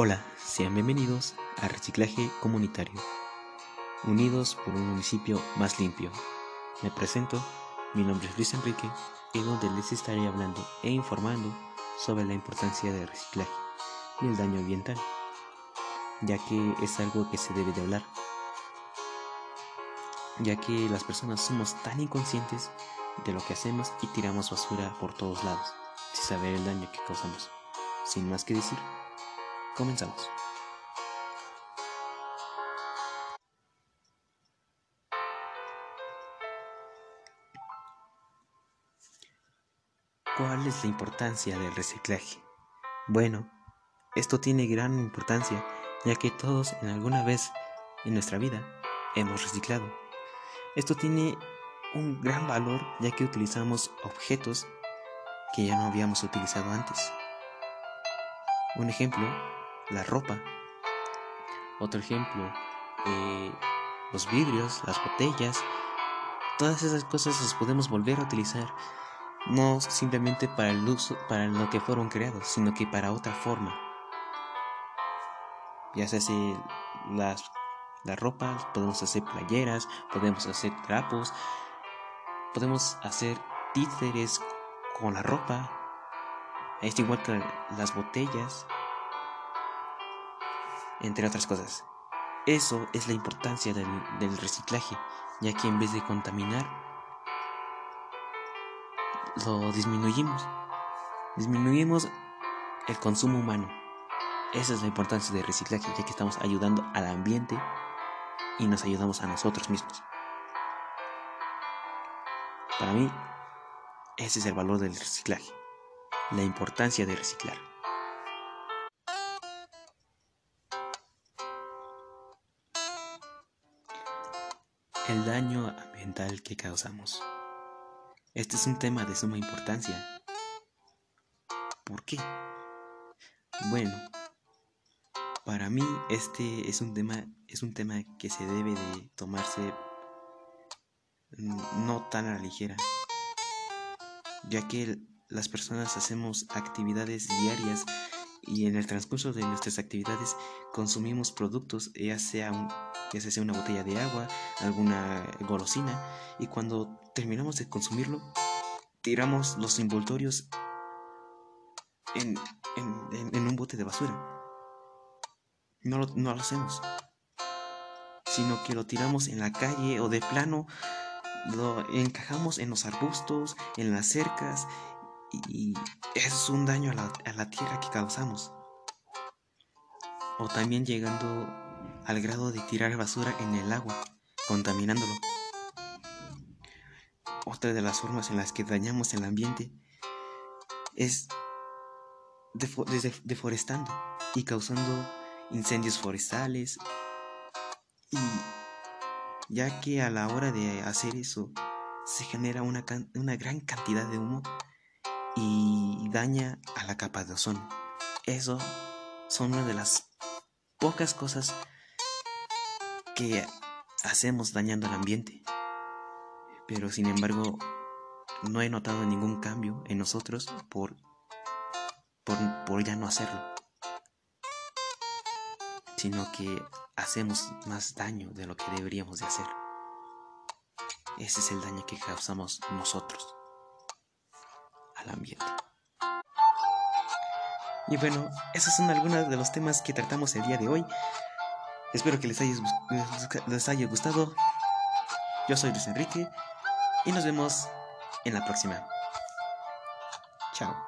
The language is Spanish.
Hola, sean bienvenidos a Reciclaje Comunitario, unidos por un municipio más limpio. Me presento, mi nombre es Luis Enrique y donde les estaré hablando e informando sobre la importancia del reciclaje y el daño ambiental, ya que es algo que se debe de hablar, ya que las personas somos tan inconscientes de lo que hacemos y tiramos basura por todos lados, sin saber el daño que causamos. Sin más que decir, comenzamos. ¿Cuál es la importancia del reciclaje? Bueno, esto tiene gran importancia ya que todos en alguna vez en nuestra vida hemos reciclado. Esto tiene un gran valor ya que utilizamos objetos que ya no habíamos utilizado antes. Un ejemplo, la ropa. Otro ejemplo, eh, los vidrios, las botellas. Todas esas cosas las podemos volver a utilizar. No simplemente para el uso, para lo que fueron creados, sino que para otra forma. Ya se hace las, las ropas, podemos hacer playeras, podemos hacer trapos, podemos hacer títeres con la ropa. Es igual que las botellas, entre otras cosas. Eso es la importancia del, reciclaje, ya que en vez de contaminar, lo disminuimos. Disminuimos el consumo humano. Esa es la importancia del reciclaje, ya que estamos ayudando al ambiente y nos ayudamos a nosotros mismos. Para mí, ese es el valor del reciclaje, la importancia de reciclar. El daño ambiental que causamos. Este es un tema de suma importancia. ¿Por qué? Bueno, para mí este es un tema es un tema que se debe de tomarse no tan a la ligera, ya que las personas hacemos actividades diarias y en el transcurso de nuestras actividades consumimos productos, ya sea, un, ya sea una botella de agua, alguna golosina, y cuando terminamos de consumirlo, tiramos los envoltorios en, en, en un bote de basura. No lo, no lo hacemos, sino que lo tiramos en la calle o de plano lo encajamos en los arbustos, en las cercas y eso es un daño a la, a la tierra que causamos. O también llegando al grado de tirar basura en el agua, contaminándolo. Otra de las formas en las que dañamos el ambiente es deforestando y causando incendios forestales y ya que a la hora de hacer eso se genera una, una gran cantidad de humo y daña a la capa de ozono. Eso son una de las pocas cosas que hacemos dañando al ambiente. Pero sin embargo, no he notado ningún cambio en nosotros por, por, por ya no hacerlo. Sino que hacemos más daño de lo que deberíamos de hacer. Ese es el daño que causamos nosotros al ambiente. Y bueno, esos son algunos de los temas que tratamos el día de hoy. Espero que les haya, les haya gustado. Yo soy Luis Enrique y nos vemos en la próxima. Chao.